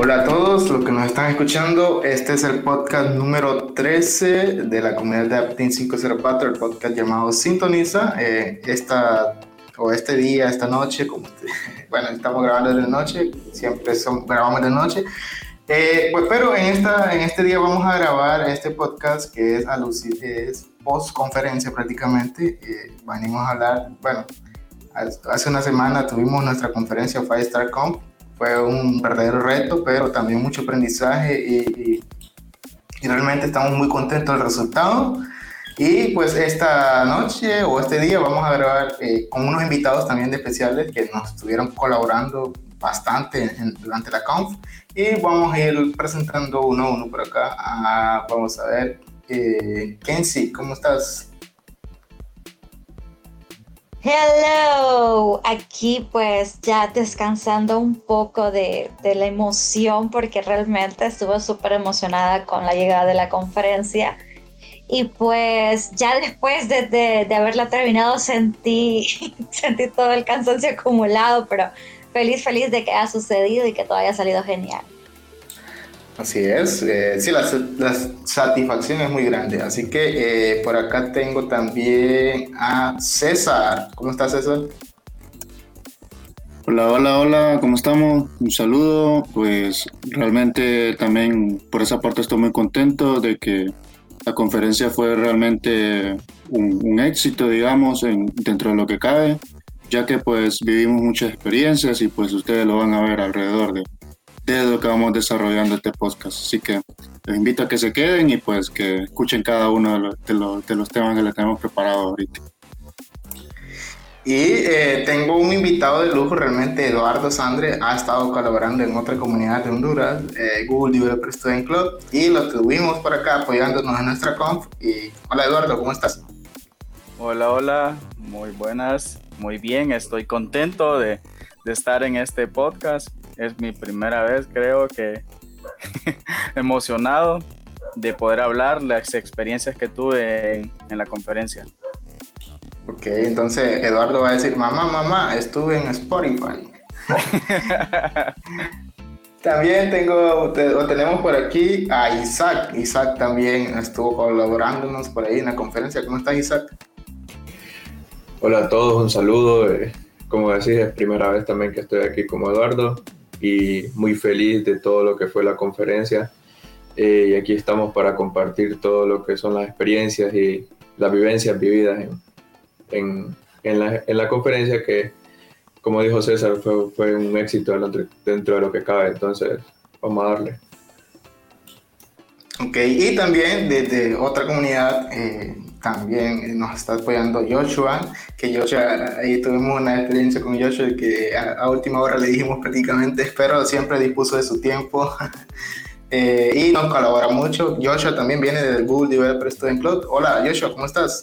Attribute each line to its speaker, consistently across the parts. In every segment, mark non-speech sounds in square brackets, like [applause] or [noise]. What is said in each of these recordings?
Speaker 1: Hola a todos los que nos están escuchando. Este es el podcast número 13 de la comunidad de Aptin 504, el podcast llamado Sintoniza. Eh, esta, o este día, esta noche, como [laughs] bueno, estamos grabando de noche, siempre son, grabamos de noche. Eh, pues, pero en, esta, en este día vamos a grabar este podcast que es, es post conferencia prácticamente. Eh, a hablar, bueno, hace una semana tuvimos nuestra conferencia Five Star Comp fue un verdadero reto, pero también mucho aprendizaje y, realmente estamos muy contentos del resultado. Y pues esta noche o este día vamos a grabar eh, con unos invitados también de especiales que nos estuvieron colaborando bastante durante la conf y vamos a ir presentando uno a uno por acá. Ah, vamos a ver, eh, Kenzie, ¿cómo estás?
Speaker 2: Hello, aquí pues ya descansando un poco de, la emoción porque realmente estuve súper emocionada con la llegada de la conferencia y pues ya después de, de, haberla terminado sentí, [laughs] sentí todo el cansancio acumulado, pero feliz, feliz de que haya sucedido y que todo haya salido genial.
Speaker 1: Así es, eh, sí, la, satisfacción es muy grande. Así que eh, por acá tengo también a César. ¿Cómo estás, César?
Speaker 3: Hola, hola, hola, ¿cómo estamos? Un saludo. Pues realmente también por esa parte estoy muy contento de que la conferencia fue realmente un, éxito, digamos, dentro de lo que cabe, ya que pues vivimos muchas experiencias y pues ustedes lo van a ver alrededor de, de lo que vamos desarrollando este podcast. Así que les invito a que se queden y pues que escuchen cada uno de los, de los, temas que les tenemos preparado ahorita.
Speaker 1: Y eh, tengo un invitado de lujo, realmente Eduardo Sandre ha estado colaborando en otra comunidad de Honduras, eh, Google Developer Student Club, y lo tuvimos por acá apoyándonos en nuestra conf. Y hola Eduardo, ¿cómo estás?
Speaker 4: Hola, hola, muy buenas, muy bien, estoy contento de, de estar en este podcast es mi primera vez, creo que [laughs] emocionado de poder hablar las experiencias que tuve en, la conferencia.
Speaker 1: Ok, entonces Eduardo va a decir, mamá, mamá, estuve en Spotify. [laughs] también tengo, o tenemos por aquí a Isaac. Isaac también estuvo colaborándonos por ahí en la conferencia. ¿Cómo estás, Isaac?
Speaker 5: Hola a todos, un saludo. Eh, como decís, es primera vez también que estoy aquí como Eduardo y muy feliz de todo lo que fue la conferencia. Eh, y aquí estamos para compartir todo lo que son las experiencias y las vivencias vividas en, en, la, en la, conferencia que, como dijo César, fue, fue un éxito dentro de lo que cabe. Entonces, vamos a darle.
Speaker 1: Ok, y también desde otra comunidad, eh, también nos está apoyando Joshua, que Joshua, ahí tuvimos una experiencia con Joshua que a, última hora le dijimos prácticamente, pero siempre dispuso de su tiempo [laughs] eh, y nos colabora mucho. Joshua también viene del Google Developer Student Club. Hola Joshua, ¿cómo estás?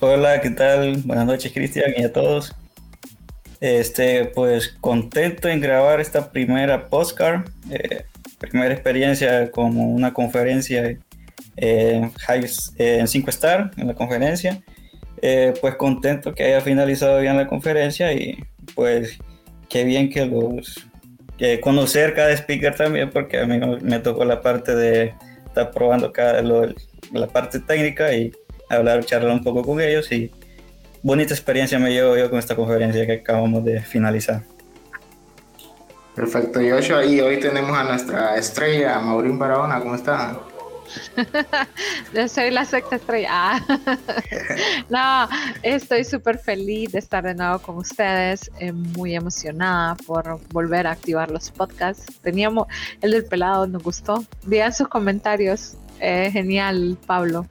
Speaker 6: Hola, ¿qué tal? Buenas noches Cristian y a todos. Este, pues contento en grabar esta primera postcard, eh, primera experiencia como una conferencia eh, en 5 Star en la conferencia. Eh, pues contento que haya finalizado bien la conferencia y pues qué bien que los que conocer cada speaker también porque a mí me tocó la parte de estar probando cada la parte técnica y hablar charlar un poco con ellos y bonita experiencia me llevo yo con esta conferencia que acabamos de finalizar.
Speaker 1: Perfecto, Joshua. Y hoy tenemos a nuestra estrella, Maurín Barahona. ¿Cómo está? [laughs]
Speaker 7: Yo soy la sexta estrella. Ah. [laughs] no, estoy súper feliz de estar de nuevo con ustedes, eh, muy emocionada por volver a activar los podcasts. Teníamos el del pelado, nos gustó. Vean sus comentarios. Eh, genial, Pablo.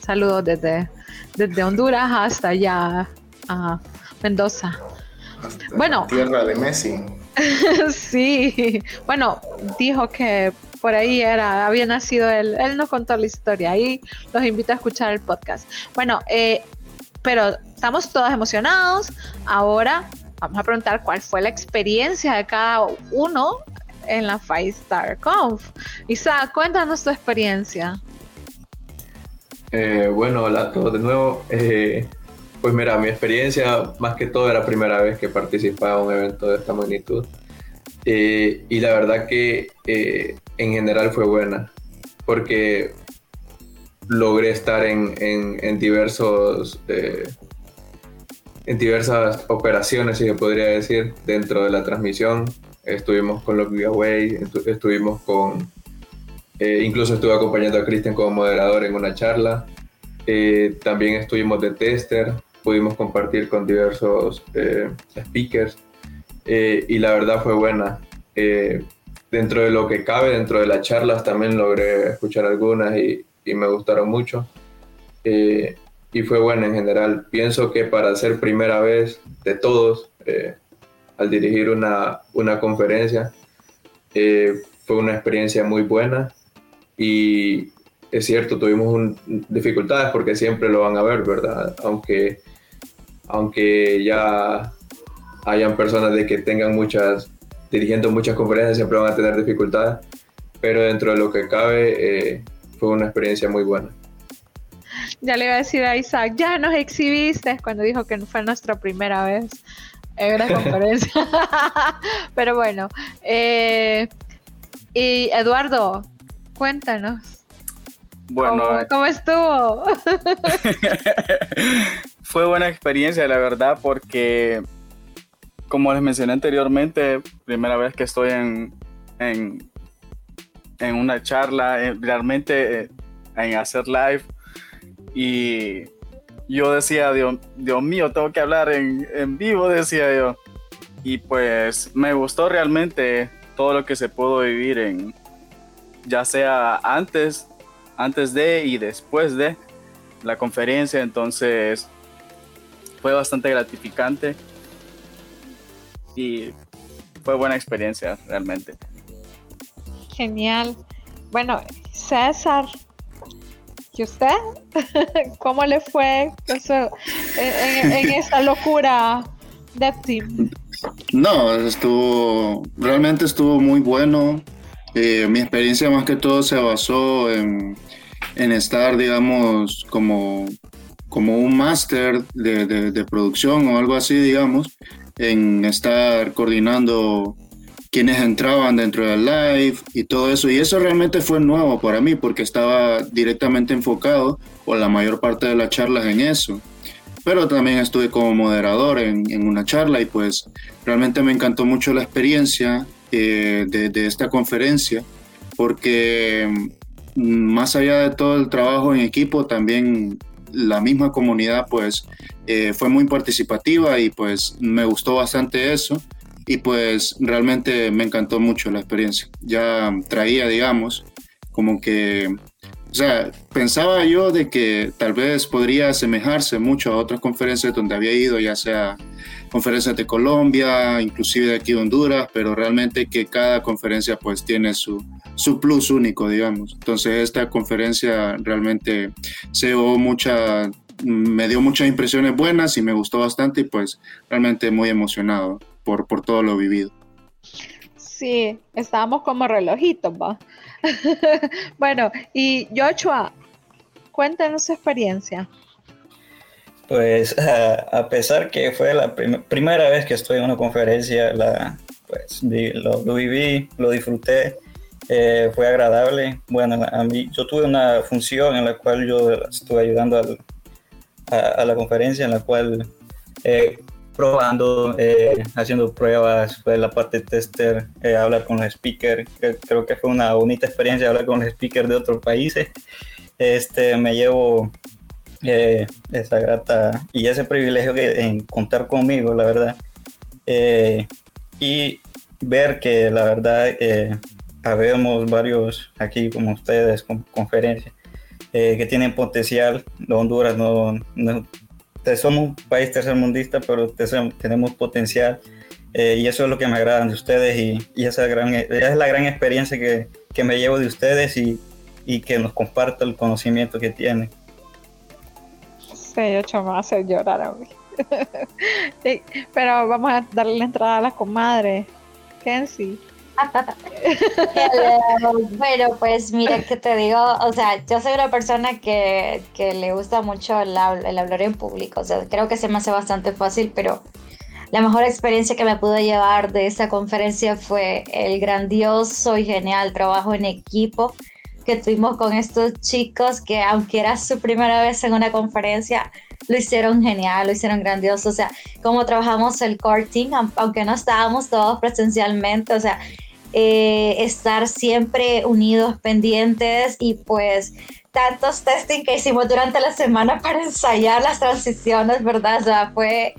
Speaker 7: Saludos desde, desde Honduras hasta allá a Mendoza.
Speaker 1: bueno, tierra de Messi. [laughs]
Speaker 7: sí, bueno, dijo que por ahí era, había nacido él, él nos contó la historia, ahí los invito a escuchar el podcast. Bueno, eh, pero estamos todos emocionados, ahora vamos a preguntar cuál fue la experiencia de cada uno en la Five Star Conf. Isa, cuéntanos tu experiencia.
Speaker 5: Eh, bueno, hola a todos de nuevo. Eh, pues mira, mi experiencia más que todo era la primera vez que participaba en un evento de esta magnitud. Eh, y la verdad que eh, en general fue buena, porque logré estar en, en, diversos en diversas operaciones, si se podría decir, dentro de la transmisión. Estuvimos con los giveaway, estuvimos con, incluso estuve acompañando a Cristian como moderador en una charla. también estuvimos de tester, pudimos compartir con diversos speakers eh, y la verdad fue buena. Eh, dentro de lo que cabe, dentro de las charlas también logré escuchar algunas y, y me gustaron mucho. Eh, y fue buena en general. Pienso que para ser primera vez de todos, al dirigir una, una conferencia, fue una experiencia muy buena y es cierto, tuvimos dificultades porque siempre lo van a ver, ¿verdad? Aunque, aunque ya hayan personas de que tengan muchas, dirigiendo muchas conferencias, siempre van a tener dificultades, pero dentro de lo que cabe eh, fue una experiencia muy buena.
Speaker 7: Ya le iba a decir a Isaac, ya nos exhibiste cuando dijo que fue nuestra primera vez en una [laughs] conferencia. [laughs] pero bueno, eh, y Eduardo, cuéntanos. Bueno, ¿Cómo, estuvo? [laughs]
Speaker 4: fue buena experiencia, la verdad, porque como les mencioné anteriormente, primera vez que estoy en, en, una charla, eh, realmente eh, en hacer live. Y yo decía, Dios, Dios mío, tengo que hablar en, en, vivo, decía yo. Y pues me gustó realmente todo lo que se pudo vivir en, ya sea antes, antes de y después de la conferencia. Entonces fue bastante gratificante y fue buena experiencia realmente.
Speaker 7: Genial. Bueno, César, ¿y usted? [laughs] ¿Cómo le fue en, en, esta locura de Team?
Speaker 3: No, estuvo, realmente estuvo muy bueno. Eh, mi experiencia más que todo se basó en, en estar, digamos, como, como un máster de, de, producción o algo así, digamos, en estar coordinando quienes entraban dentro del live y todo eso. Y eso realmente fue nuevo para mí porque estaba directamente enfocado por la mayor parte de las charlas en eso. Pero también estuve como moderador en, una charla y pues realmente me encantó mucho la experiencia eh, de, de esta conferencia porque mm, más allá de todo el trabajo en equipo, también la misma comunidad pues eh, fue muy participativa y pues me gustó bastante eso y pues realmente me encantó mucho la experiencia. Ya traía, digamos, como que, o sea, pensaba yo de que tal vez podría asemejarse mucho a otras conferencias donde había ido, ya sea conferencias de Colombia, inclusive de aquí de Honduras, pero realmente que cada conferencia pues tiene su, su plus único, digamos. Entonces esta conferencia realmente se dio mucha, me dio muchas impresiones buenas y me gustó bastante y pues realmente muy emocionado por, por todo lo vivido.
Speaker 7: Sí, estábamos como relojitos, va. [laughs] bueno, y Joshua, cuéntanos su experiencia.
Speaker 6: Pues [laughs] a pesar que fue la primera vez que estoy en una conferencia, la, pues lo, viví, lo disfruté eh, fue agradable. Bueno, a mí, yo tuve una función en la cual yo estuve ayudando a, la conferencia, en la cual eh, probando, eh, haciendo pruebas, fue la parte tester, hablar con los speakers. Creo que fue una bonita experiencia hablar con los speakers de otros países. Este, me llevo esa grata y ese privilegio que, en contar conmigo, la verdad. y ver que la verdad habemos varios aquí como ustedes con conferencias eh, que tienen potencial. Honduras no, somos un país tercermundista, pero tenemos potencial eh, y eso es lo que me agrada de ustedes y, esa, gran, es la gran experiencia que, que me llevo de ustedes y, y, que nos comparto el conocimiento que tienen.
Speaker 7: Sí, yo me hacer llorar a mí. [laughs] pero vamos a darle la entrada a la comadre. Kenzie. [laughs]
Speaker 2: Pero pues mira que te digo, o sea, yo soy una persona que, que le gusta mucho el, el, hablar en público, o sea, creo que se me hace bastante fácil, pero la mejor experiencia que me pude llevar de esa conferencia fue el grandioso y genial trabajo en equipo que tuvimos con estos chicos que aunque era su primera vez en una conferencia, lo hicieron genial, lo hicieron grandioso, o sea, cómo trabajamos el core aunque no estábamos todos presencialmente, o sea, eh, estar siempre unidos, pendientes y pues tantos testing que hicimos durante la semana [laughs] para ensayar las transiciones, ¿verdad? O sea, fue,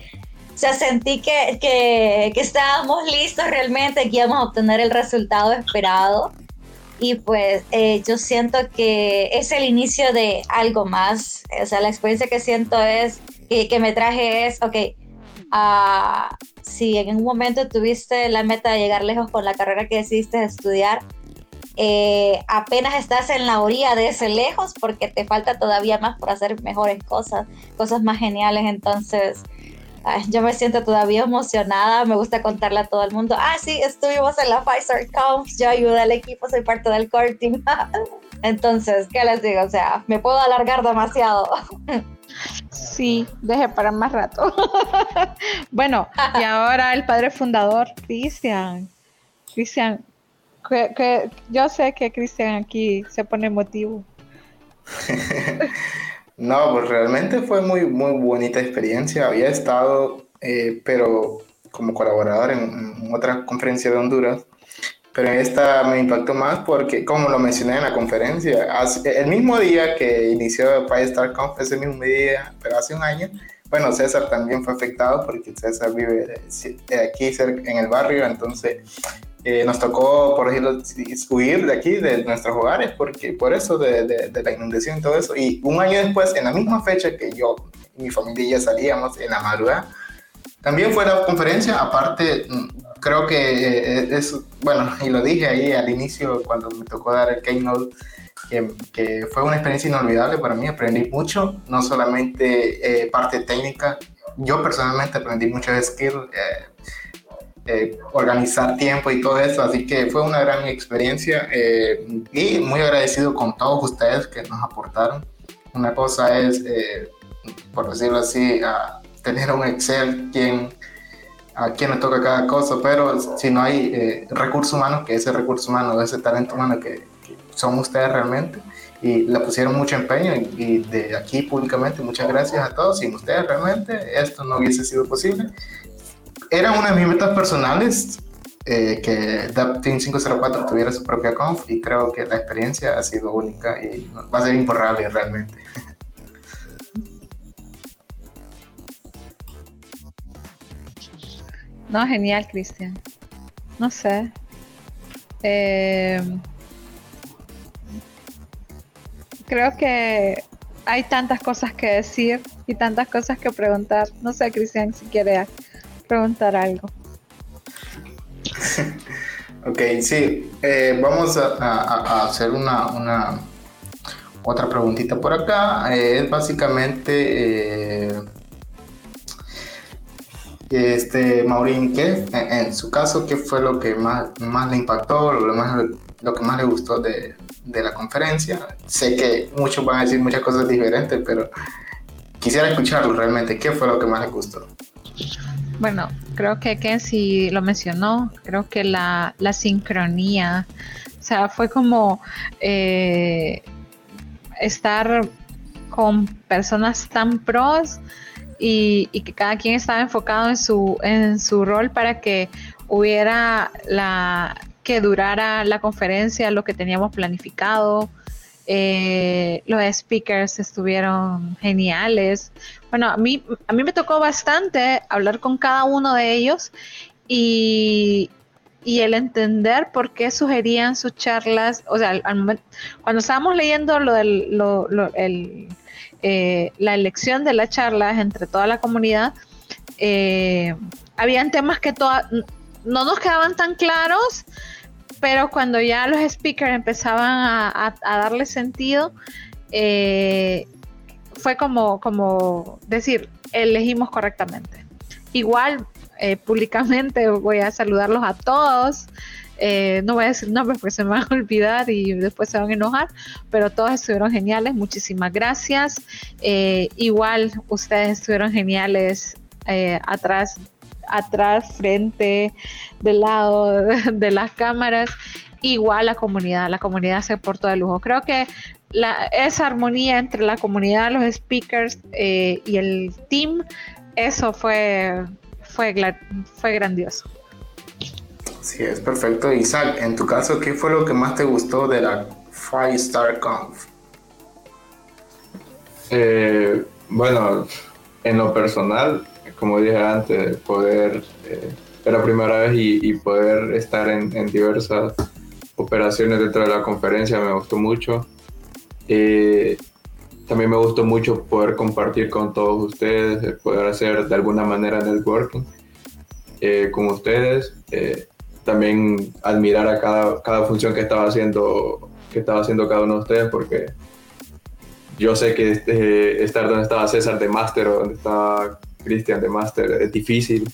Speaker 2: o sea, sentí que, que, que estábamos listos realmente, que íbamos a obtener el resultado esperado y pues eh, yo siento que es el inicio de algo más. O sea, la experiencia que siento es que, que me traje es, ok, uh, si en un momento tuviste la meta de llegar lejos con la carrera que decidiste estudiar, eh, apenas estás en la orilla de ese lejos porque te falta todavía más por hacer mejores cosas, cosas más geniales. Entonces, yo me siento todavía emocionada, me gusta contarle a todo el mundo, ah, sí, estuvimos en la Pfizer Conf, yo ayudé al equipo, soy parte del core team. [laughs] Entonces, ¿qué les digo? O sea, me puedo alargar demasiado.
Speaker 7: Sí, deje para más rato. [laughs] bueno, y ahora el padre fundador, Cristian. Cristian, que, yo sé que Cristian aquí se pone emotivo. [laughs]
Speaker 1: No, pues realmente fue muy, muy bonita experiencia. Había estado, eh, pero como colaborador en, otra conferencia de Honduras, pero esta me impactó más porque, como lo mencioné en la conferencia, el mismo día que inició Star Conf, ese mismo día, pero hace un año, bueno, César también fue afectado porque César vive aquí cerca, en el barrio, entonces eh, nos tocó, por ejemplo, huir de aquí, de nuestros hogares, porque por eso de, de, la inundación y todo eso. Y un año después, en la misma fecha que yo y mi familia ya salíamos, en la madrugada, también fue la conferencia, aparte, mm, creo que eh, es, bueno, y lo dije ahí al inicio cuando me tocó dar el keynote, que, que fue una experiencia inolvidable para mí, aprendí mucho, no solamente eh, parte técnica, yo personalmente aprendí muchas skills, eh, organizar tiempo y todo eso, así que fue una gran experiencia eh, y muy agradecido con todos ustedes que nos aportaron. Una cosa es, eh, por decirlo así, tener un Excel quien, a quien le toca cada cosa, pero si no hay recursos humanos, que ese recurso humano, ese talento humano que, son ustedes realmente, y le pusieron mucho empeño y, y, de aquí públicamente muchas gracias a todos. Sin ustedes realmente esto no hubiese sido posible era una de mis metas personales eh, que DAP Team 504 tuviera su propia conf y creo que la experiencia ha sido única y va a ser imborrable realmente.
Speaker 7: No, genial, Cristian. No sé. Eh, creo que hay tantas cosas que decir y tantas cosas que preguntar. No sé, Cristian, si quiere preguntar algo.
Speaker 1: ok, sí. Eh, vamos a, hacer una, una, otra preguntita por acá. Eh, es básicamente... Eh, este, Maurín, ¿qué, en, su caso, qué fue lo que más, más le impactó, lo, más, lo que más le gustó de, de, la conferencia? Sé que muchos van a decir muchas cosas diferentes, pero quisiera escucharlo realmente. ¿Qué fue lo que más le gustó?
Speaker 7: Bueno, creo que Kenzie lo mencionó, creo que la, sincronía, o sea, fue como eh, estar con personas tan pros y, que cada quien estaba enfocado en su, en su rol para que hubiera la que durara la conferencia, lo que teníamos planificado, eh, los speakers estuvieron geniales. Bueno, a mí, a mí me tocó bastante hablar con cada uno de ellos y, el entender por qué sugerían sus charlas, o sea, cuando estábamos leyendo lo del, eh, la elección de las charlas entre toda la comunidad, eh, habían temas que no nos quedaban tan claros, pero cuando ya los speakers empezaban a, darle sentido, eh, fue como, como decir, elegimos correctamente. Igual, eh, públicamente [laughs] voy a saludarlos a todos. Eh, no voy a decir nombres porque se me van a olvidar y después se van a enojar, pero todos estuvieron geniales. Muchísimas gracias. igual, ustedes estuvieron geniales atrás atrás, frente, del lado [laughs] de las cámaras, igual la comunidad, la comunidad se portó de lujo. Creo que esa armonía entre la comunidad, los speakers eh, y el team, eso fue, fue, fue grandioso.
Speaker 1: Sí, es perfecto. Isaac, en tu caso, ¿qué fue lo que más te gustó de la Five Star Conf?
Speaker 5: Eh, bueno, en lo personal, como dije antes, poder, eh, era la primera vez y, poder estar en, diversas operaciones dentro de la conferencia me gustó mucho. Eh, también me gustó mucho poder compartir con todos ustedes, poder hacer de alguna manera networking eh, con ustedes. también admirar a cada, cada función que estaba haciendo que estaba haciendo cada uno de ustedes porque yo sé que este, estar donde estaba César de Master o donde estaba Cristian de Master es difícil,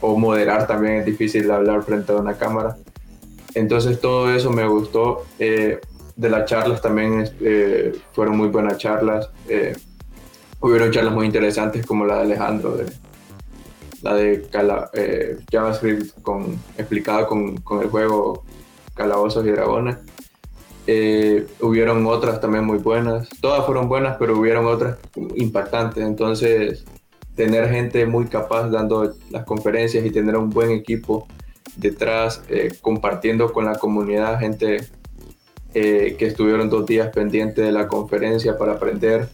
Speaker 5: o moderar también es difícil hablar frente a una cámara. Entonces todo eso me gustó. Eh, de las charlas también eh, fueron muy buenas charlas. Eh, hubieron charlas muy interesantes como la de Alejandro, de, la de JavaScript con, explicada con, con el juego Calabozos y Dragones. Eh, hubieron otras también muy buenas. Todas fueron buenas, pero hubieron otras impactantes. Entonces, tener gente muy capaz dando las conferencias y tener un buen equipo detrás, eh, compartiendo con la comunidad, gente eh, que estuvieron dos días pendientes de la conferencia para aprender,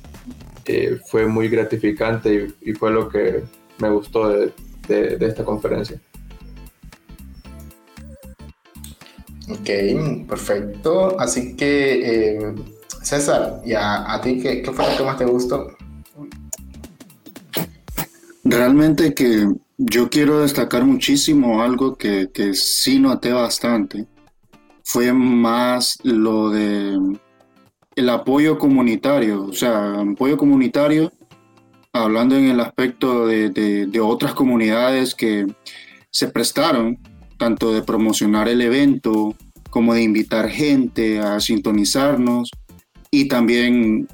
Speaker 5: fue muy gratificante y, fue lo que me gustó de esta conferencia.
Speaker 1: Ok, perfecto. Así que, eh, César, ¿y a, ti qué, fue lo que más te gustó?
Speaker 3: Realmente que yo quiero destacar muchísimo algo que, que sí noté bastante. Fue más lo de el apoyo comunitario, o sea, apoyo comunitario, hablando en el aspecto de, de otras comunidades que se prestaron tanto de promocionar el evento como de invitar gente a sintonizarnos y también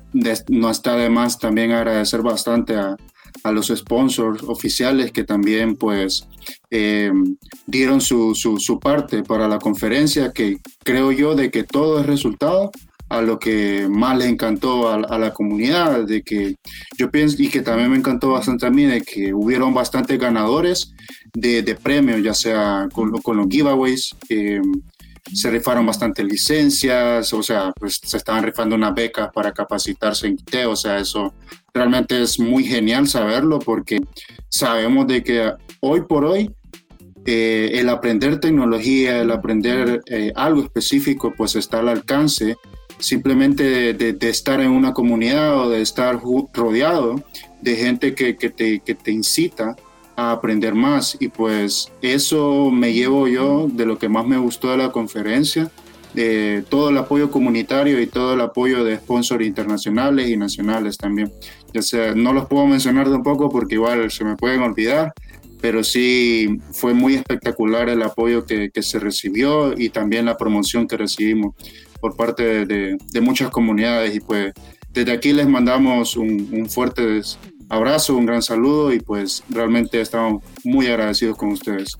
Speaker 3: no está de más también agradecer bastante a, los sponsors oficiales que también pues eh, dieron su, su, parte para la conferencia que creo yo de que todo es resultado a lo que más le encantó a, la comunidad, de que yo pienso y que también me encantó bastante a mí, de que hubieron bastantes ganadores de, premios, ya sea con, con los giveaways, eh, se rifaron bastantes licencias, o sea, pues se estaban rifando una beca para capacitarse en IT, o sea, eso realmente es muy genial saberlo porque sabemos de que hoy por hoy eh, el aprender tecnología, el aprender eh, algo específico, pues está al alcance simplemente de, estar en una comunidad o de estar rodeado de gente que, que, te, que te incita a aprender más. Y pues eso me llevo yo de lo que más me gustó de la conferencia, de todo el apoyo comunitario y todo el apoyo de sponsors internacionales y nacionales también. Ya sea, no los puedo mencionar tampoco porque igual se me pueden olvidar, pero sí fue muy espectacular el apoyo que, que se recibió y también la promoción que recibimos por parte de, de, muchas comunidades y pues desde aquí les mandamos un, un fuerte abrazo, un gran saludo y pues realmente estamos muy agradecidos con ustedes.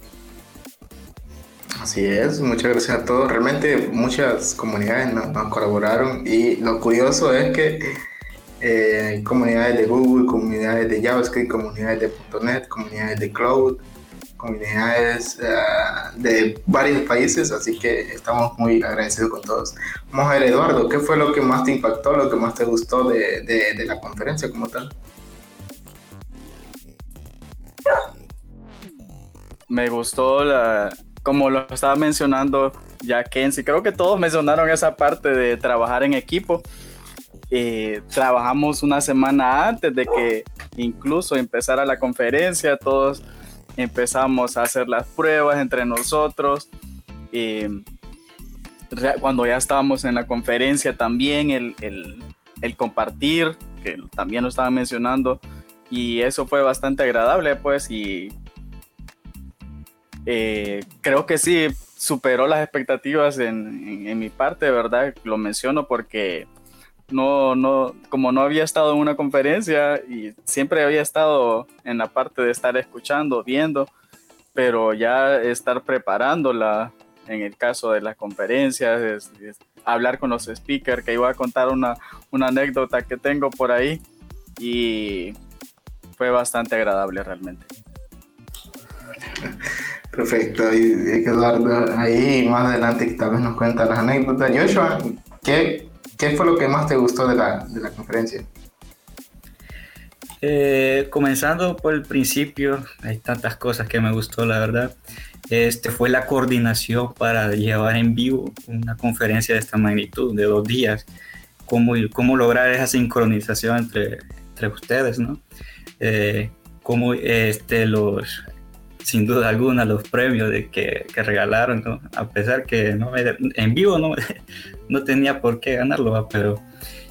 Speaker 1: Así es, muchas gracias a todos. Realmente muchas comunidades nos, colaboraron y lo curioso es que eh, comunidades de Google, comunidades de JavaScript, comunidades de .NET, comunidades de Cloud, comunidades eh, de varios países, así que estamos muy agradecidos con todos. Vamos a ver, Eduardo, ¿qué fue lo que más te impactó, lo que más te gustó de, de, de la conferencia como tal?
Speaker 4: me gustó la, como lo estaba mencionando ya Kenzie, creo que todos mencionaron esa parte de trabajar en equipo. Eh, trabajamos una semana antes de que incluso empezara la conferencia, todos empezamos a hacer las pruebas entre nosotros. cuando ya estábamos en la conferencia también el compartir, que también lo estaban mencionando, y eso fue bastante agradable pues y eh, creo que sí, superó las expectativas en, mi parte, ¿verdad? Lo menciono porque no, no, como no había estado en una conferencia y siempre había estado en la parte de estar escuchando, viendo, pero ya estar preparándola en el caso de las conferencias, hablar con los speakers, que iba a contar una, una anécdota que tengo por ahí y fue bastante agradable realmente. [laughs]
Speaker 1: Perfecto, y Eduardo, ahí más adelante tal vez nos cuenta las anécdotas. Joshua, ¿qué, qué fue lo que más te gustó de la, de la conferencia?
Speaker 6: Eh, comenzando por el principio, hay tantas cosas que me gustó, la verdad. Este fue la coordinación para llevar en vivo una conferencia de esta magnitud, de dos días. Cómo, cómo lograr esa sincronización entre, entre ustedes, ¿no? Eh, cómo este, los, sin duda alguna los premios de que, que regalaron, a pesar que no en vivo no, [laughs] no tenía por qué ganarlo, pero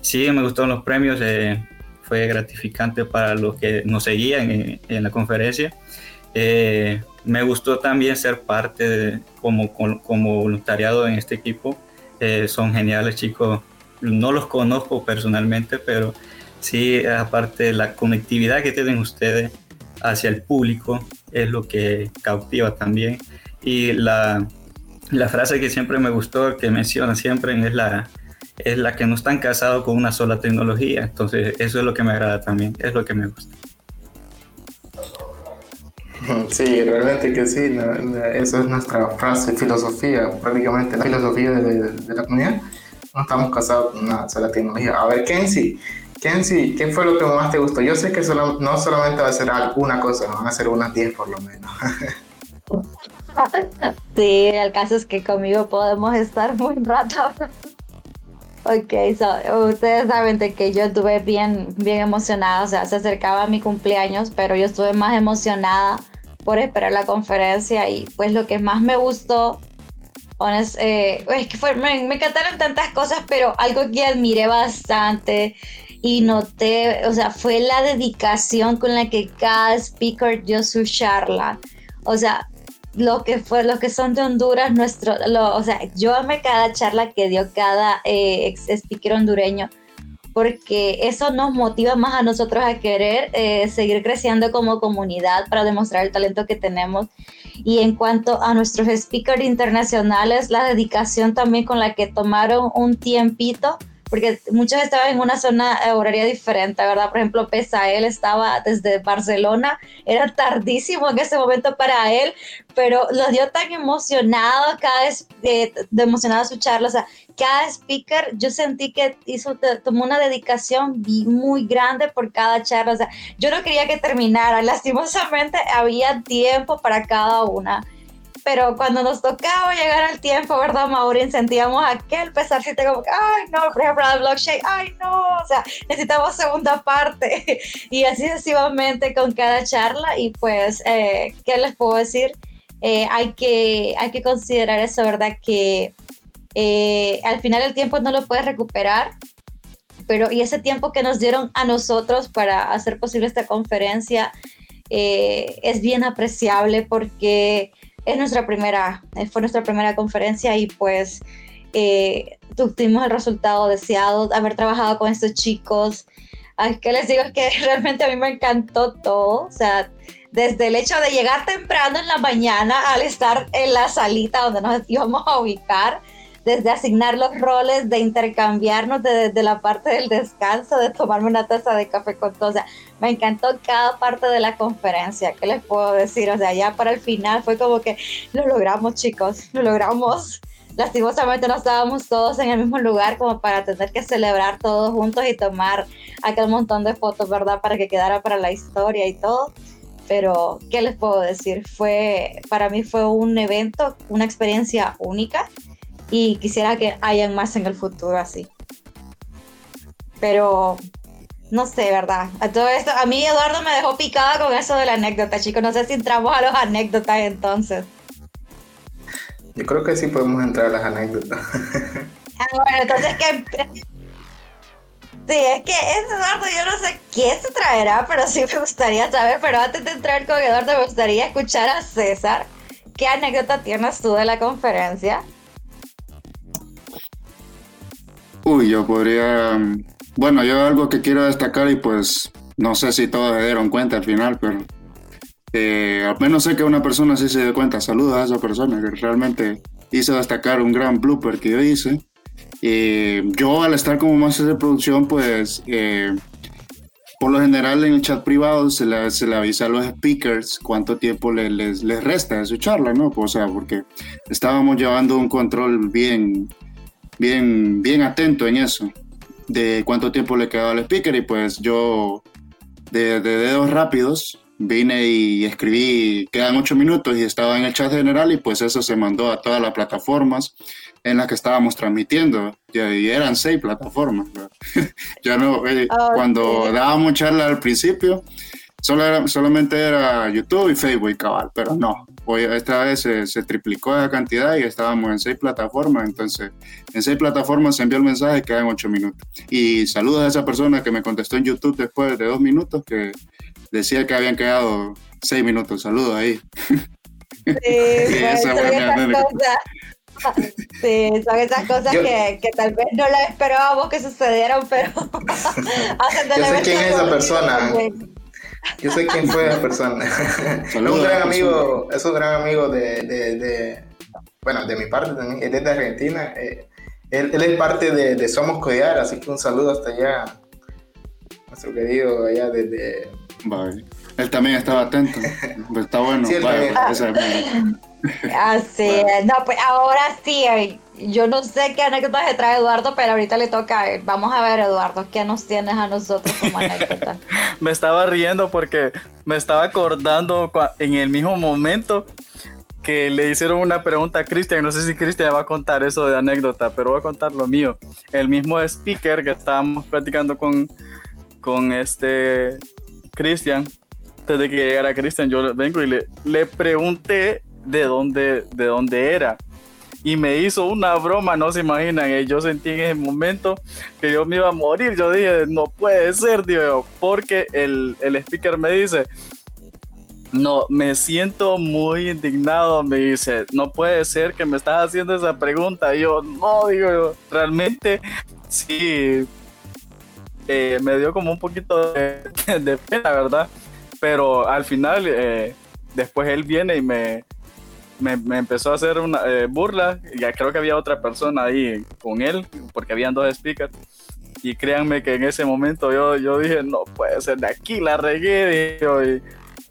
Speaker 6: sí me gustaron los premios, eh, fue gratificante para los que nos seguían en, en la conferencia. Eh, me gustó también ser parte como, como voluntariado en este equipo, eh, son geniales chicos, no los conozco personalmente, pero sí, aparte de la conectividad que tienen ustedes hacia el público, es lo que cautiva también. Y la, la frase que siempre me gustó, que menciona siempre, es la, es la que no están casados con una sola tecnología. Entonces, eso es lo que me agrada también, es lo que me gusta. [laughs]
Speaker 1: Sí, realmente que sí, esa es nuestra frase, filosofía, prácticamente la filosofía de, de, la comunidad. No estamos casados con una sola tecnología. A ver, Kenzie, Kenzie, ¿qué fue lo que más te gustó? Yo sé que no solamente va a ser alguna cosa, van a ser unas 10 por lo menos. [laughs]
Speaker 2: sí, el caso es que conmigo podemos estar muy rato. [laughs] ok, so, ustedes saben de que yo estuve bien, bien emocionada, o sea, se acercaba mi cumpleaños, pero yo estuve más emocionada por esperar la conferencia y pues lo que más me gustó eh, es que fue, me, me, encantaron tantas cosas, pero algo que admiré bastante y noté, o sea, fue la dedicación con la que cada speaker dio su charla. O sea, lo que fue, los que son de Honduras, nuestro, o sea, yo amé cada charla que dio cada eh, ex speaker hondureño, porque eso nos motiva más a nosotros a querer eh, seguir creciendo como comunidad para demostrar el talento que tenemos. Y en cuanto a nuestros speakers internacionales, la dedicación también con la que tomaron un tiempito porque muchos estaban en una zona horaria diferente, ¿verdad? Por ejemplo, él estaba desde Barcelona, era tardísimo en ese momento para él, pero lo dio tan emocionado cada vez, eh, de emocionado su charla, o sea, cada speaker, yo sentí que hizo, tomó una dedicación muy grande por cada charla, o sea, yo no quería que terminara, [laughs] lastimosamente había tiempo para cada una pero cuando nos tocaba llegar al tiempo, ¿verdad, Maureen? Sentíamos aquel pesarcito como, ay, no, por ejemplo, la blockchain, ay, no, o sea, necesitamos segunda parte. [laughs] y así sucesivamente con cada charla. Y pues, eh, ¿qué les puedo decir? Eh, hay, que, hay que considerar eso, ¿verdad? Que eh, al final el tiempo no lo puedes recuperar, pero y ese tiempo que nos dieron a nosotros para hacer posible esta conferencia es bien apreciable porque es nuestra primera, eh, fue nuestra primera conferencia y pues eh, tuvimos el resultado deseado, haber trabajado con estos chicos. Ay, ¿Qué les digo? Es que [laughs] realmente a mí me encantó todo, o sea, desde el hecho de llegar temprano en la mañana al estar en la salita donde nos íbamos a ubicar, desde asignar los roles, de intercambiarnos desde la parte del descanso, de tomarme una taza de café con todo. O sea, me encantó cada parte de la conferencia. ¿Qué les puedo decir? O sea, ya para el final fue como que lo logramos, chicos, lo logramos. Lastimosamente no estábamos todos en el mismo lugar como para tener que celebrar todos juntos y tomar aquel montón de fotos, ¿verdad? Para que quedara para la historia y todo pero ¿qué les puedo decir? Fue, para mí fue un evento, una experiencia única y quisiera que hayan más en el futuro así. Pero no sé, ¿verdad? A todo esto, a mí Eduardo me dejó picada con eso de la anécdota, chicos. No sé si entramos a las anécdotas entonces.
Speaker 1: Yo creo que sí podemos entrar a las anécdotas. [laughs]
Speaker 2: Ah, bueno, entonces que... Sí, es que Eduardo, yo no sé qué se traerá, pero sí me gustaría saber. Pero antes de entrar con Eduardo, me gustaría escuchar a César. ¿Qué anécdota tienes tú de la conferencia?
Speaker 3: Uy, yo podría. Bueno, yo algo que quiero destacar y pues no sé si todos se dieron cuenta al final, pero Eh, al menos sé que una persona sí se dio cuenta. Saludos a esa persona que realmente hizo destacar un gran blooper que yo hice. Eh, yo al estar como máster de producción, pues eh, por lo general en el chat privado se le, se le avisa a los speakers cuánto tiempo les, les, les resta de su charla, ¿no? O sea, porque estábamos llevando un control bien, bien, bien atento en eso, de cuánto tiempo le quedaba al speaker. Y pues yo de, de dedos rápidos vine y escribí, quedan ocho minutos y estaba en el chat general y pues eso se mandó a todas las plataformas en las que estábamos transmitiendo. Y, eran seis plataformas. [laughs] ya no, eh, cuando dábamos charla al principio, solo era- solamente era YouTube y Facebook y cabal, pero no. Hoy, esta vez se, se triplicó esa cantidad y estábamos en seis plataformas, entonces en seis plataformas se envió el mensaje, quedan ocho minutos. Y saludos a esa persona que me contestó en YouTube después de dos minutos que decía que habían quedado seis minutos. Saludos ahí.
Speaker 2: Sí, [laughs]
Speaker 3: esa.
Speaker 2: Sí, son esas cosas
Speaker 1: Yo-
Speaker 2: que, que tal vez no las esperábamos que sucedieran, pero [laughs] hacen
Speaker 1: Yo sé quién es esa persona.
Speaker 2: bueno.
Speaker 1: Yo sé quién fue esa persona. [laughs] es
Speaker 3: Saludos
Speaker 1: un
Speaker 3: a
Speaker 1: gran
Speaker 3: la
Speaker 1: amigo, es un gran amigo de, de, de- bueno, de mi parte también, él es de Argentina. eh, él, él es parte de, de Somos Collar, así que un saludo hasta allá, nuestro querido allá desde...
Speaker 3: Bye. Él también estaba atento. Pues está bueno. [laughs]
Speaker 1: Sí, él
Speaker 3: Vaya,
Speaker 1: también.
Speaker 3: esa es
Speaker 2: Así es. [laughs] No, pues ahora sí, eh, yo no sé qué anécdotas le trae Eduardo, pero ahorita le toca él. Vamos a ver, Eduardo, ¿qué nos tienes a nosotros como anécdota? [laughs]
Speaker 4: Me estaba riendo porque me estaba acordando en el mismo momento que le hicieron una pregunta a Cristian. No sé si Cristian va a contar eso de anécdota, pero voy a contar lo mío. El mismo speaker que estábamos platicando con, con este Cristian, desde que llegara Cristian, yo vengo y le, le pregunté de dónde, de dónde era. Y me hizo una broma, no se imaginan. eh, Yo sentí en ese momento que yo me iba a morir. Yo dije, no puede ser, digo, porque el, el speaker me dice, no, me siento muy indignado. Me dice, no puede ser que me estás haciendo esa pregunta. Y yo, no, digo, realmente sí, eh, me dio como un poquito de, [laughs] de pena, ¿verdad? Pero al final, eh, después él viene y me, me, me empezó a hacer una eh, burla. Ya creo que había otra persona ahí con él, porque habían dos speakers. Y créanme que en ese momento yo, yo dije, no puede ser, de aquí la regué.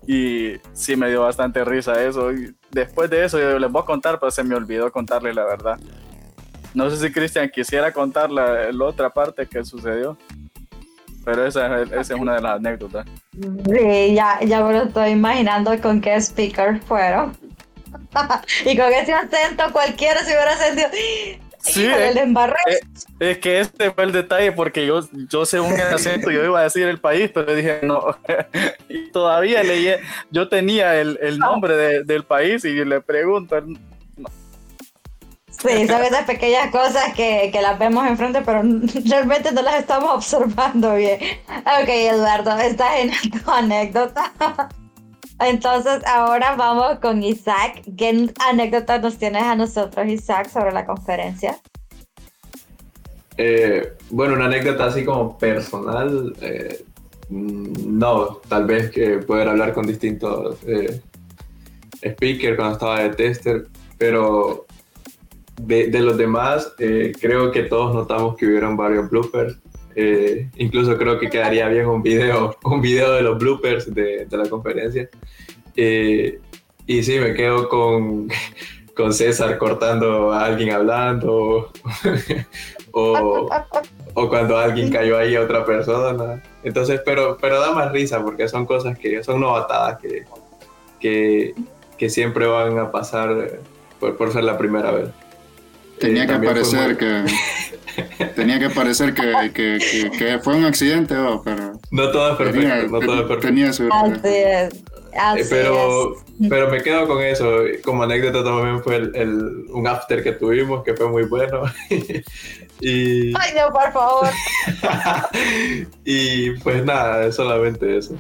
Speaker 4: y, y sí me dio bastante risa eso. Y después de eso yo les voy a contar, pero se me olvidó contarle la verdad. No sé si Cristian quisiera contar la, la otra parte que sucedió. Pero esa, es- esa es una de las anécdotas.
Speaker 2: Sí, ya, ya me lo estoy imaginando con qué speaker fueron. [laughs] y con ese acento cualquiera se hubiera sentido.
Speaker 4: Sí,
Speaker 2: le embarré.
Speaker 4: eh, es que este fue el detalle porque yo, yo según el acento yo iba a decir el país, pero dije no. [laughs] y todavía leí, yo tenía el, el nombre de- del país y le pregunto,
Speaker 2: Sí, son esas pequeñas cosas que, que las vemos enfrente, pero [laughs] realmente no las estamos observando bien. Ok, Eduardo, está genial tu anécdota. Entonces, ahora vamos con Isaac. ¿Qué anécdota nos tienes a nosotros, Isaac, sobre la conferencia?
Speaker 5: Eh, bueno, una anécdota así como personal, eh, mm, no, tal vez que poder hablar con distintos eh, speakers cuando estaba de tester, pero de, de los demás eh, creo que todos notamos que hubieron varios bloopers. Eh, incluso creo que quedaría bien un video, un video de los bloopers de, de la conferencia. Eh, y sí, me quedo con, con César cortando a alguien hablando [laughs] o, o cuando alguien cayó ahí a otra persona. Entonces, pero, pero da más risa porque son cosas que son novatadas que, que, que siempre van a pasar eh, por, por ser la primera vez.
Speaker 3: Tenía
Speaker 5: Eh,
Speaker 3: que
Speaker 5: también fue
Speaker 3: parecer
Speaker 5: muy-
Speaker 3: que [laughs] tenía que parecer que, que, que- que fue un accidente, oh, pero
Speaker 5: No todo es perfecto,
Speaker 3: tenía,
Speaker 5: no todo es perfecto.
Speaker 3: tenía su
Speaker 2: Así es. Así
Speaker 5: Eh, pero,
Speaker 2: es.
Speaker 5: pero me quedo con eso. Como anécdota también fue el, el- un after que tuvimos que fue muy bueno. [laughs] y,
Speaker 2: Ay, no, por favor. [laughs]
Speaker 5: y pues nada, es solamente eso.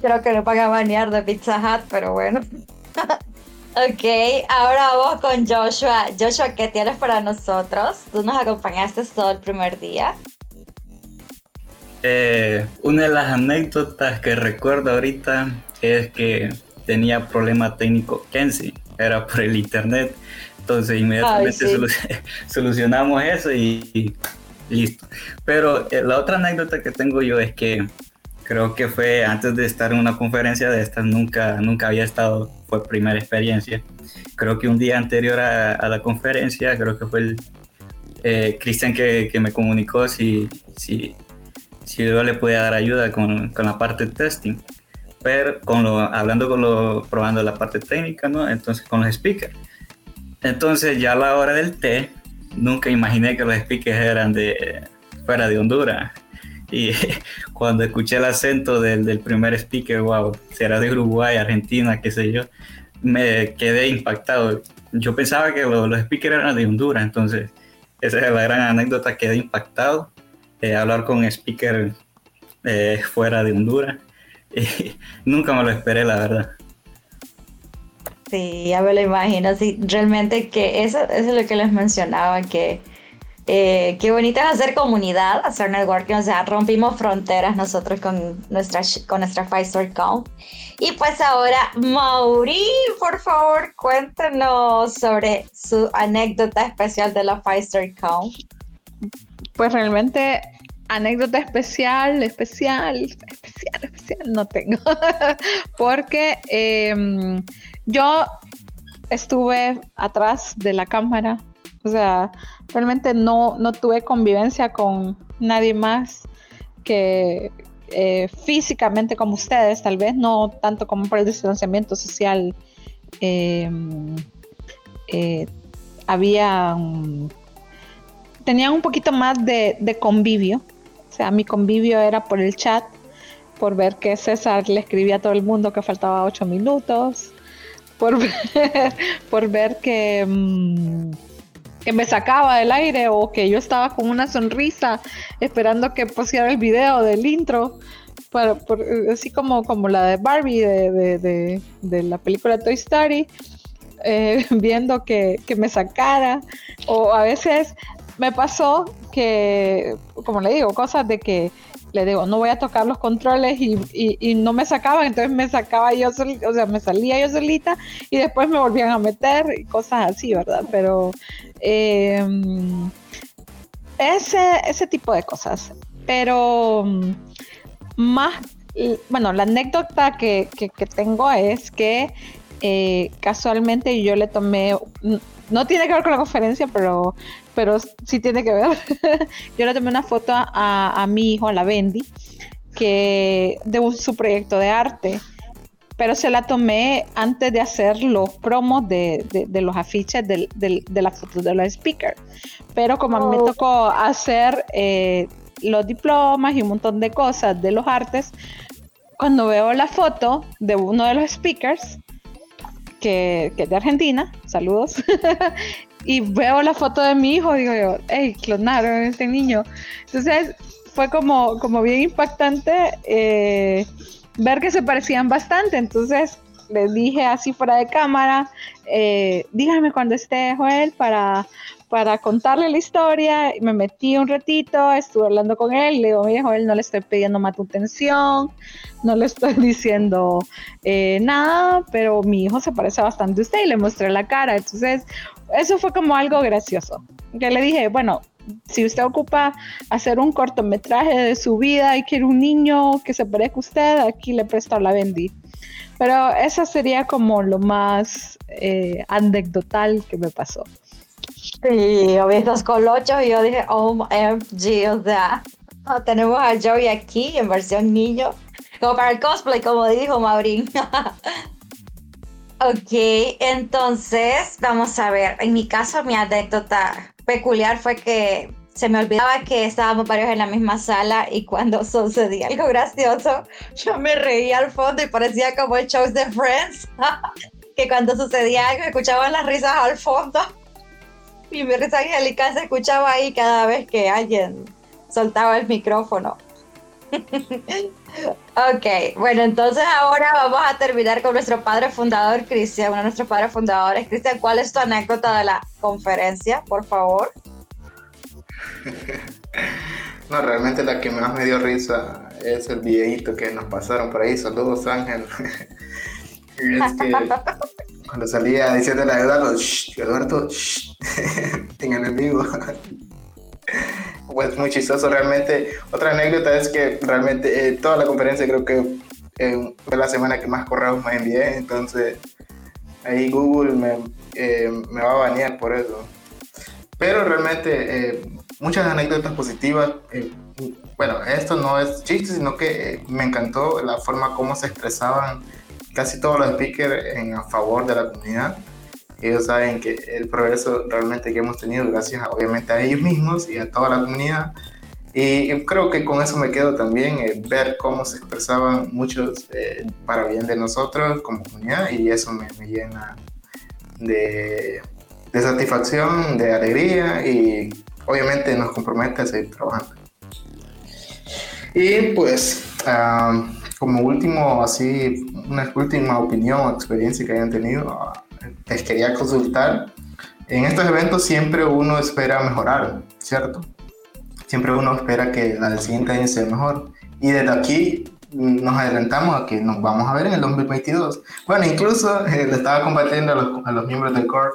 Speaker 2: Creo que no van a banear de Pizza Hut, pero bueno. [laughs] ok, ahora vamos con Joshua. Joshua, ¿qué tienes para nosotros? Tú nos acompañaste todo el primer día.
Speaker 6: Eh, una de las anécdotas que recuerdo ahorita es que tenía problema técnico Kenzie, era por el internet. Entonces inmediatamente [laughs] solucionamos eso y, listo. Pero eh, la otra anécdota que tengo yo es que creo que fue antes de estar en una conferencia de estas, nunca, nunca había estado, fue primera experiencia. Creo que un día anterior a, la conferencia, creo que fue el eh, Cristian que, que, me comunicó si, si, si yo le podía dar ayuda con, con la parte de testing pero con lo, hablando con lo, probando la parte técnica, ¿no? Entonces con los speakers. Entonces ya a la hora del té, nunca imaginé que los speakers eran de fuera de Honduras. Y [laughs] cuando escuché el acento del, del primer speaker, wow, será de Uruguay, Argentina, qué sé yo, me quedé impactado. Yo pensaba que los, speakers eran de Honduras, entonces esa es la gran anécdota, quedé impactado. Eh, hablar con speaker eh, fuera de Honduras. [laughs] Nunca me lo esperé, la verdad.
Speaker 2: Sí, ya me lo imagino. Sí, realmente que eso, es lo que les mencionaba, que eh, qué bonito es hacer comunidad, hacer networking, o sea, rompimos fronteras nosotros con nuestra, con nuestra Five Count. Y pues ahora, Mauri, por favor, cuéntenos sobre su anécdota especial de la Five Count.
Speaker 7: Pues realmente anécdota especial, especial, especial, especial, no tengo. [laughs] Porque em, yo estuve atrás de la cámara, o sea, realmente no, no tuve convivencia con nadie más que eh, físicamente como ustedes, tal vez no tanto como por el distanciamiento social. Em, eh, había tenían un poquito más de, de, convivio. O sea, mi convivio era por el chat, por ver que César le escribía a todo el mundo que faltaba ocho minutos, por ver, [laughs] por ver que, mm, que me sacaba del aire o que yo estaba con una sonrisa esperando que pusiera el video del intro. así como, como la de Barbie de, de, la película Toy Story, eh, [laughs] viendo que, que, me sacara, o a veces me pasó que, como le digo, cosas de que le digo, no voy a tocar los controles y, y, no me sacaban, entonces me sacaba yo, solita, o sea, me salía yo solita y después me volvían a meter y cosas así, ¿verdad? Pero em, ese, ese tipo de cosas. Pero más, bueno, la anécdota que, que, tengo es que eh, casualmente yo le tomé, no tiene que ver con la conferencia, pero pero sí tiene que ver. [laughs] Yo le tomé una foto a, mi hijo, a la Bendy, que de su proyecto de arte, pero se la tomé antes de hacer los promos de, los afiches de, las fotos de los speakers. Pero como a mí me oh. tocó hacer eh, los diplomas y un montón de cosas de los artes, cuando veo la foto de uno de los speakers, que, que es de Argentina, saludos, [laughs] y veo la foto de mi hijo, digo yo, hey, clonaron a ese niño. Entonces fue como, como bien impactante eh, ver que se parecían bastante. Entonces les dije así fuera de cámara, eh, dígame cuando esté Joel para, para contarle la historia. Me metí un ratito, estuve hablando con él, le digo, mire Joel, no le estoy pidiendo atención, no le estoy [laughs] diciendo eh, nada, pero mi hijo se parece bastante a usted y le mostré la cara. Entonces eso fue como algo gracioso. Que le dije, bueno, si usted ocupa hacer un cortometraje de su vida y quiere un niño que se parezca a usted, aquí le presto la Bendy. Pero eso sería como lo más eh, anecdotal que me pasó.
Speaker 2: Sí, yo vi estos colochos y yo dije, OMG, o sea, tenemos a Joey aquí en versión niño, como para el cosplay, como dijo Maurín. [laughs] Ok, entonces vamos a ver. En mi caso, mi anécdota peculiar fue que se me olvidaba que estábamos varios en la misma sala y cuando [laughs] sucedía algo gracioso, yo me reía al fondo y parecía como el show de Friends, [laughs] que cuando sucedía algo escuchaban las risas al fondo [laughs] y mi risa angelical se escuchaba ahí cada vez que alguien soltaba el micrófono. Ok, bueno, entonces ahora vamos a terminar con nuestro padre fundador, Cristian, uno de nuestros padres fundadores. Cristian, ¿cuál es tu anécdota de la conferencia, por favor? [laughs]
Speaker 1: no, realmente la que más me dio risa es el videito que nos pasaron por ahí. Saludos, Ángel. [laughs] es cuando salía diciendo la Eduardo, shh, Eduardo, shh, [laughs] en el enemigo. Pues muy chistoso realmente. Otra anécdota es que realmente eh, toda la conferencia creo que eh, fue la semana que más correos me envié, entonces ahí Google me, eh, me va a banear por eso. Pero realmente muchas anécdotas positivas. bueno, esto no es chiste, sino que me encantó la forma como se expresaban casi todos los speakers en a favor de la comunidad ellos saben que el progreso realmente que hemos tenido gracias obviamente a ellos mismos y a toda la comunidad. Y creo que con eso me quedo también, eh, ver cómo se expresaban muchos eh, para bien de nosotros como comunidad y eso me, me llena de, de, satisfacción, de alegría y obviamente nos compromete a seguir trabajando. Y pues, como último, así, una última opinión o experiencia que hayan tenido, les quería consultar. En estos eventos siempre uno espera mejorar, ¿cierto? Siempre uno espera que la siguiente año sea mejor. Y desde aquí nos adelantamos a que nos vamos a ver en el 2022. Bueno, incluso eh, le estaba compartiendo a los, a los miembros del CORE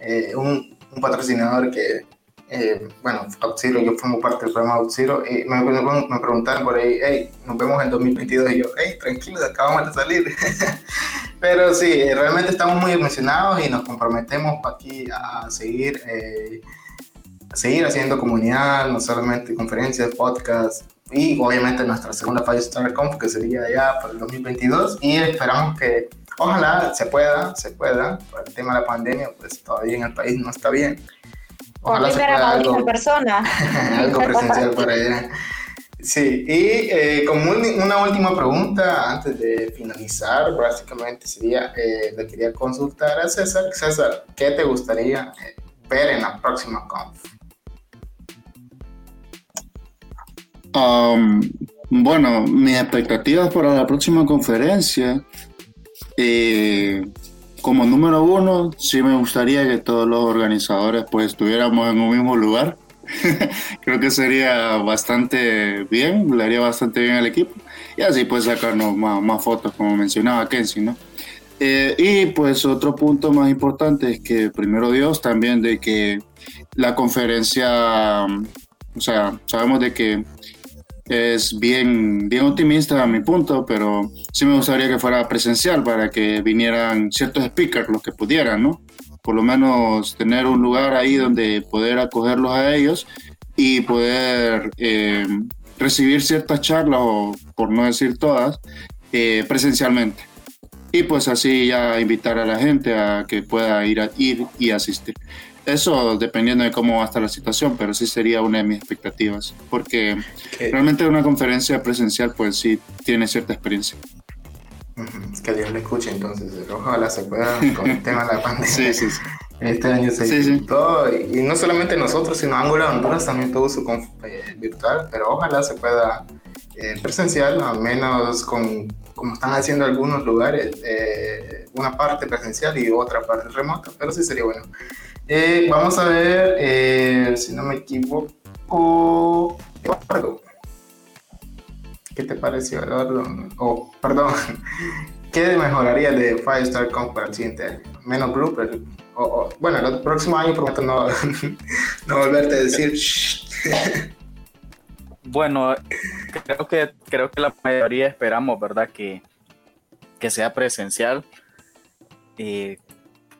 Speaker 1: eh, un, un, patrocinador que eh, bueno, Auxilio, yo formo parte del programa Auxilio, y me, me, preguntaron por ahí, hey, nos vemos en 2022, y yo, hey, tranquilo, acabamos de salir. [laughs] Pero sí, realmente estamos muy emocionados y nos comprometemos aquí a seguir, eh, a seguir haciendo comunidad, no solamente conferencias, podcasts, y obviamente nuestra segunda Five Star Conf, que sería ya para el 2022, y esperamos que, ojalá se pueda, se pueda, por el tema de la pandemia, pues todavía en el país no está bien
Speaker 2: Ojalá se pueda algo, en persona. [laughs]
Speaker 1: algo presencial por allá. Sí, y eh, como una última pregunta antes de finalizar, básicamente sería, eh, le quería consultar a César. César, ¿qué te gustaría eh, ver en la próxima conf?
Speaker 3: Um, bueno, mis expectativas para la próxima conferencia, eh, como número uno, sí me gustaría que todos los organizadores pues estuviéramos en un mismo lugar. [laughs] Creo que sería bastante bien, le haría bastante bien al equipo. Y así pues sacarnos más, más fotos, como mencionaba Kenzie, ¿no? Eh, y pues otro punto más importante es que primero Dios también de que la conferencia, o sea, sabemos de que es bien, bien optimista a mi punto, pero sí me gustaría que fuera presencial para que vinieran ciertos speakers, los que pudieran, ¿no? Por lo menos tener un lugar ahí donde poder acogerlos a ellos y poder eh, recibir ciertas charlas, o por no decir todas, eh, presencialmente. Y pues así ya invitar a la gente a que pueda ir, a, ir y asistir. Eso dependiendo de cómo va a estar la situación, pero sí sería una de mis expectativas, porque realmente una conferencia presencial pues sí tiene cierta experiencia.
Speaker 1: Que Dios le escuche entonces, ojalá se pueda [laughs] con el tema de la pandemia. Sí, sí, sí. Este año se disfrutó y, no solamente nosotros, sino Angola Honduras también tuvo su eh, virtual, pero ojalá se pueda eh, presencial, al menos con como están haciendo algunos lugares, eh, una parte presencial y otra parte remota, pero sí sería bueno. Eh, vamos a ver, eh, si no me equivoco, Eduardo. ¿Qué te pareció, Eduardo? Oh, perdón. [laughs] ¿Qué mejoraría de Firestar Comp para el siguiente año? Menos blooper. bueno, el próximo año prometo no, [laughs] no volverte a decir. [laughs]
Speaker 4: bueno, creo que, creo que la mayoría esperamos, ¿verdad? Que, que sea presencial. Eh,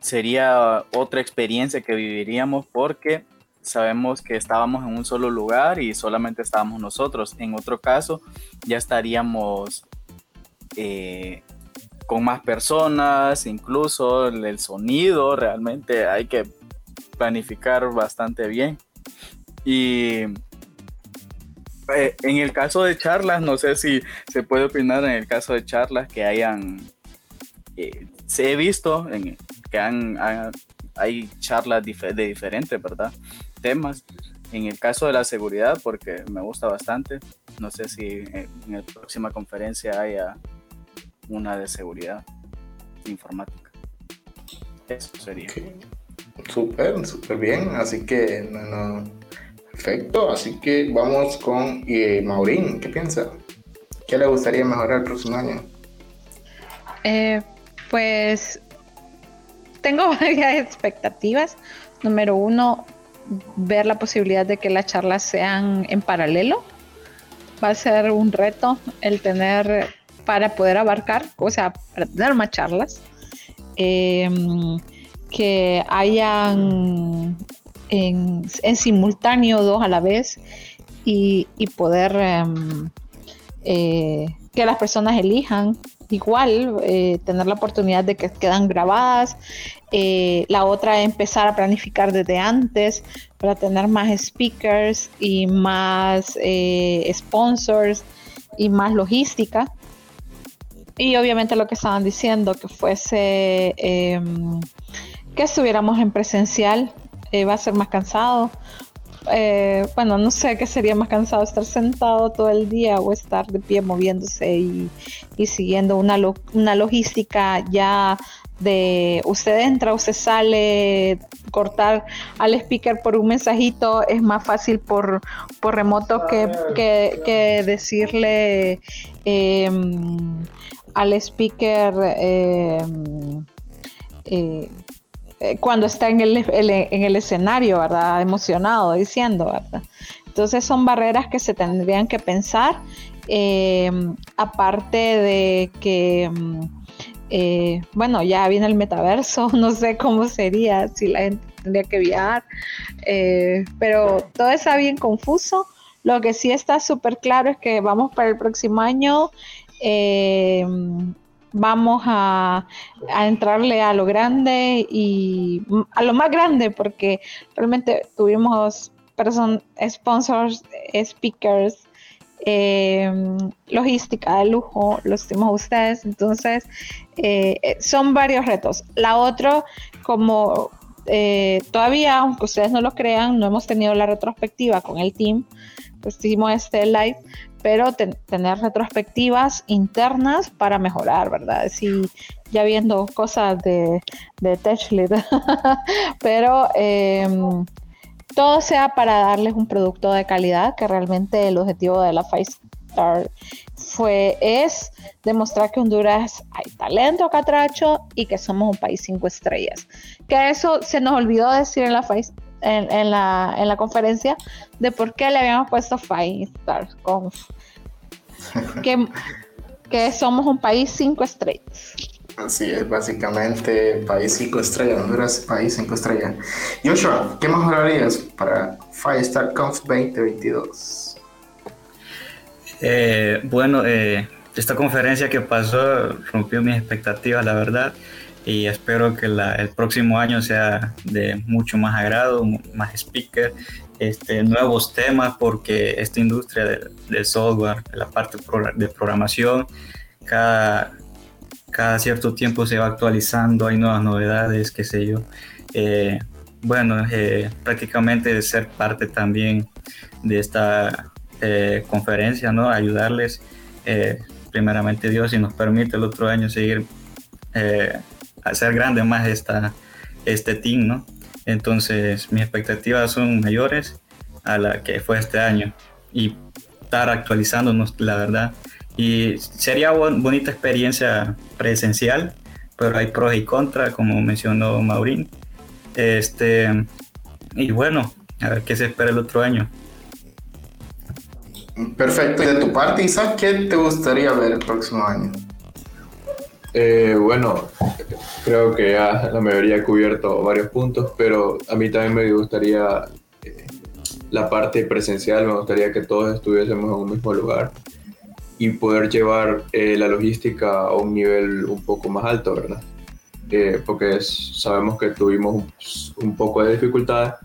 Speaker 4: sería otra experiencia que viviríamos porque sabemos que estábamos en un solo lugar y solamente estábamos nosotros. En otro caso, ya estaríamos eh, con más personas, incluso el sonido realmente hay que planificar bastante bien. Y eh, en el caso de charlas, no sé si se puede opinar en el caso de charlas que hayan, eh, se he visto en, hay charlas de diferentes, ¿verdad? Temas. En el caso de la seguridad, porque me gusta bastante, no sé si en, la próxima conferencia haya una de seguridad informática. Eso sería.
Speaker 1: Súper, súper bien. Así que, no, perfecto. Así que vamos con eh, Maurín. ¿Qué piensa? ¿Qué le gustaría mejorar el próximo año?
Speaker 7: Eh, pues tengo [laughs] varias expectativas. Número uno, ver la posibilidad de que las charlas sean en paralelo. Va a ser un reto el tener para poder abarcar, o sea, para tener más charlas, em, que hayan en, simultáneo dos a la vez y, poder em, eh, que las personas elijan igual, eh, tener la oportunidad de que quedan grabadas. Eh, la otra, empezar a planificar desde antes para tener más speakers y más sponsors y más logística. Y obviamente lo que estaban diciendo, que fuese em, que estuviéramos en presencial, eh, va a ser más cansado. Eh, bueno, no sé qué sería más cansado, estar sentado todo el día o estar de pie moviéndose y, siguiendo una, una logística ya de usted entra, usted sale, cortar al speaker por un mensajito es más fácil por, por remoto que, que, decirle em, al speaker em, eh, eh, cuando está en el, en el escenario, ¿verdad? Emocionado, diciendo, ¿verdad? Entonces son barreras que se tendrían que pensar, em, aparte de que, em, eh, bueno, ya viene el metaverso, [laughs] no sé cómo sería si la gente tendría que viajar, pero todo está bien confuso. Lo que sí está súper claro es que vamos para el próximo año eh, vamos a, entrarle a lo grande y a lo más grande porque realmente tuvimos person, sponsors, speakers, eh, logística de lujo, los tenemos ustedes, entonces eh, son varios retos. La otra, como todavía, aunque ustedes no lo crean, no hemos tenido la retrospectiva con el team, pues hicimos este live, pero tener retrospectivas internas para mejorar, ¿verdad? Si ya viendo cosas de, de TechLead, [laughs] pero em, todo sea para darles un producto de calidad, que realmente el objetivo de la Five Star fue, es demostrar que Honduras hay talento catracho y que somos un país cinco estrellas. Que eso se nos olvidó decir en la Five en, la, en la conferencia de por qué le habíamos puesto Five Stars Conf. que, que somos un país cinco estrellas.
Speaker 1: Así es, básicamente país cinco estrellas, Honduras, país cinco estrellas. Joshua, ¿qué mejorarías para Five Star Conf 2022?
Speaker 6: Eh, bueno, eh, esta conferencia que pasó rompió mis expectativas, la verdad y espero que el próximo año sea de mucho más agrado, más speaker, este, nuevos temas, porque esta industria del, software, la parte de programación, cada, cada cierto tiempo se va actualizando, hay nuevas novedades, qué sé yo. Eh, bueno, eh, prácticamente ser parte también de esta eh, conferencia, ¿no? Ayudarles, primeramente Dios, si nos permite el otro año seguir hacer grande más esta, este team, ¿no? Entonces mis expectativas son mayores a la que fue este año y estar actualizándonos, la verdad. Y sería bonita experiencia presencial, pero hay pros y contras, como mencionó Maurín. Este, y bueno, a ver qué se espera el otro año.
Speaker 1: Perfecto. Y de tu parte, Isaac, ¿qué te gustaría ver el próximo año?
Speaker 5: Eh, bueno, creo que ya la mayoría ha cubierto varios puntos, pero a mí también me gustaría eh, la parte presencial, me gustaría que todos estuviésemos en un mismo lugar y poder llevar eh, la logística a un nivel un poco más alto, ¿verdad? porque sabemos que tuvimos un, poco de dificultad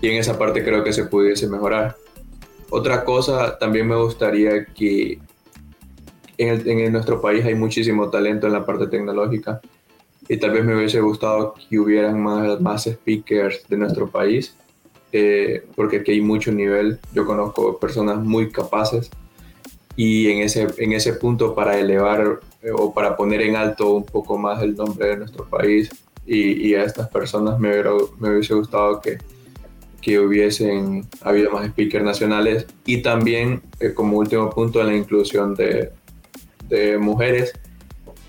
Speaker 5: y en esa parte creo que se pudiese mejorar. Otra cosa, también me gustaría que en, nuestro país hay muchísimo talento en la parte tecnológica y tal vez me hubiese gustado que hubieran más, más speakers de nuestro país, eh, porque aquí hay mucho nivel, yo conozco personas muy capaces y en ese, en ese punto para elevar eh, o para poner en alto un poco más el nombre de nuestro país y, a estas personas me, me hubiese gustado que, que hubiesen habido más speakers nacionales. Y también eh, como último punto la inclusión de, de mujeres,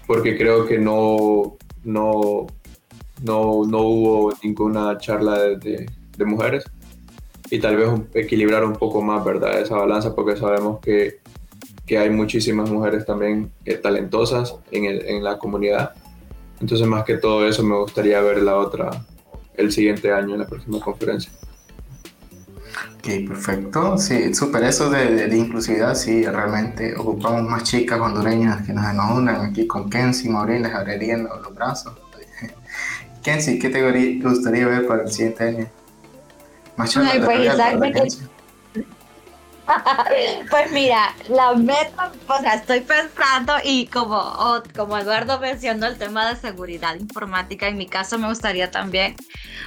Speaker 5: porque creo que no, no, no, no hubo ninguna charla de, de, mujeres y tal vez equilibrar un poco más, ¿verdad? Esa balanza, porque sabemos que, que hay muchísimas mujeres también eh, talentosas en, el, en la comunidad. Entonces, más que todo eso, me gustaría ver la otra el siguiente año en la próxima conferencia.
Speaker 1: Ok, perfecto. Sí, súper eso de, de, inclusividad. Sí, realmente ocupamos más chicas hondureñas que nos unan aquí con Kenzie, Maureen, les abrirían los brazos. [laughs] Kenzie, ¿qué te gustaría ver para el siguiente año?
Speaker 2: Más Ay, pues [laughs] pues mira, la meta, o sea, estoy pensando y como, como Eduardo mencionó el tema de seguridad informática, en mi caso me gustaría también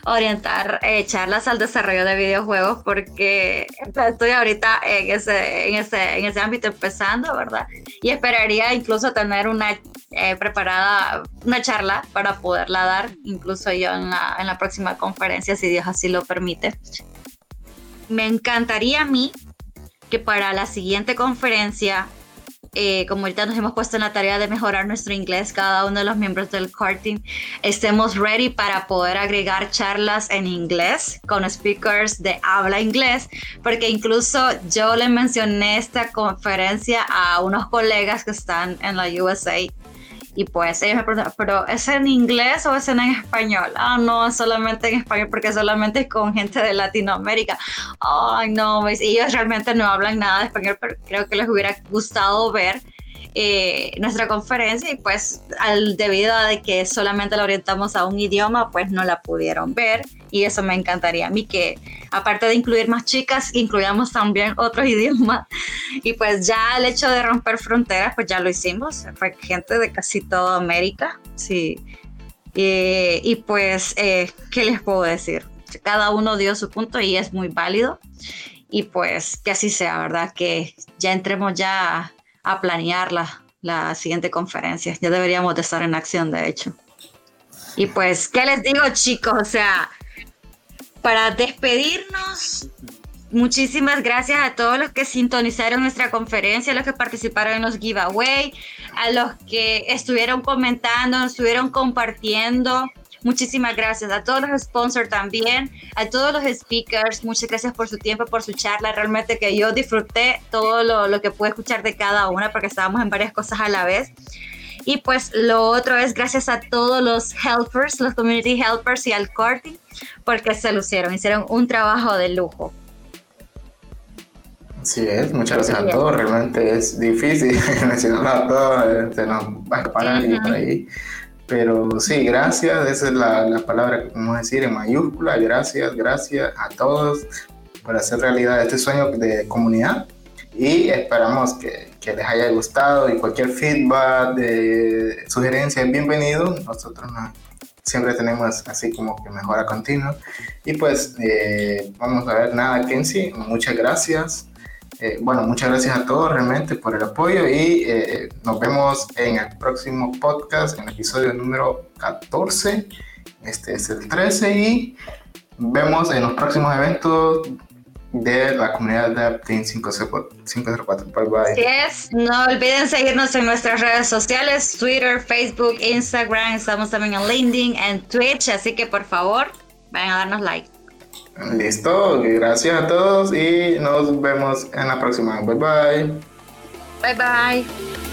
Speaker 2: orientar eh, charlas al desarrollo de videojuegos porque estoy ahorita en ese, en ese, en ese ámbito empezando, ¿verdad? Y esperaría incluso tener una eh, preparada, una charla para poderla dar, incluso yo en la, en la próxima conferencia, si Dios así lo permite. Me encantaría a mí que para la siguiente conferencia, eh, como ahorita nos hemos puesto en la tarea de mejorar nuestro inglés, cada uno de los miembros del core estemos ready para poder agregar charlas en inglés con speakers de habla inglés, porque incluso yo le mencioné esta conferencia a unos colegas que están en la USA y pues ellos me preguntan, ¿pero es en inglés o es en español? Ah, no, solamente en español porque solamente es con gente de Latinoamérica. Ay, no, ellos realmente no hablan nada de español, pero creo que les hubiera gustado ver eh, nuestra conferencia y pues al, debido a de que solamente la orientamos a un idioma, pues no la pudieron ver y eso me encantaría a mí que aparte de incluir más chicas, incluyamos también otros [laughs] idiomas y pues ya el hecho de romper fronteras, pues ya lo hicimos, fue gente de casi toda América, sí. y pues, eh, ¿qué les puedo decir? Cada uno dio su punto y es muy válido y pues que así sea, ¿verdad? Que ya entremos ya a planear la, la siguiente conferencia. Ya deberíamos de estar en acción, de hecho. Y pues, ¿qué les digo, chicos? O sea, para despedirnos, muchísimas gracias a todos los que sintonizaron nuestra conferencia, a los que participaron en los giveaway, a los que estuvieron comentando, estuvieron compartiendo. Muchísimas gracias a todos los sponsors también, a todos los speakers. Muchas gracias por su tiempo, por su charla. Realmente que yo disfruté todo lo, lo que pude escuchar de cada una porque estábamos en varias cosas a la vez. Y pues lo otro es gracias a todos los helpers, los community helpers y al Corti, porque se lucieron, hicieron un trabajo de lujo.
Speaker 1: Sí es, muchas gracias a todos, realmente es difícil [laughs] mencionar a todos, se nos va a escapar por ahí. Pero sí, gracias, esa es la, la palabra que podemos decir en mayúscula, gracias, gracias a todos por hacer realidad este sueño de comunidad y esperamos que, que les haya gustado y cualquier feedback, de sugerencia es bienvenido. Nosotros siempre tenemos así como que mejora continua. Y pues eh, vamos a ver nada, Kenzie, muchas gracias. Eh, bueno, muchas gracias a todos realmente por el apoyo y eh, nos vemos en el próximo podcast, en el episodio número 14. Este es el 13 y vemos en los próximos eventos de la comunidad de Aptin 504. Bye bye.
Speaker 2: Así es, no olviden seguirnos en nuestras redes sociales, Twitter, Facebook, Instagram, estamos también en LinkedIn, en Twitch, así que por favor, vayan a darnos like.
Speaker 1: Listo, gracias a todos y nos vemos en la próxima. Bye bye.
Speaker 2: Bye bye.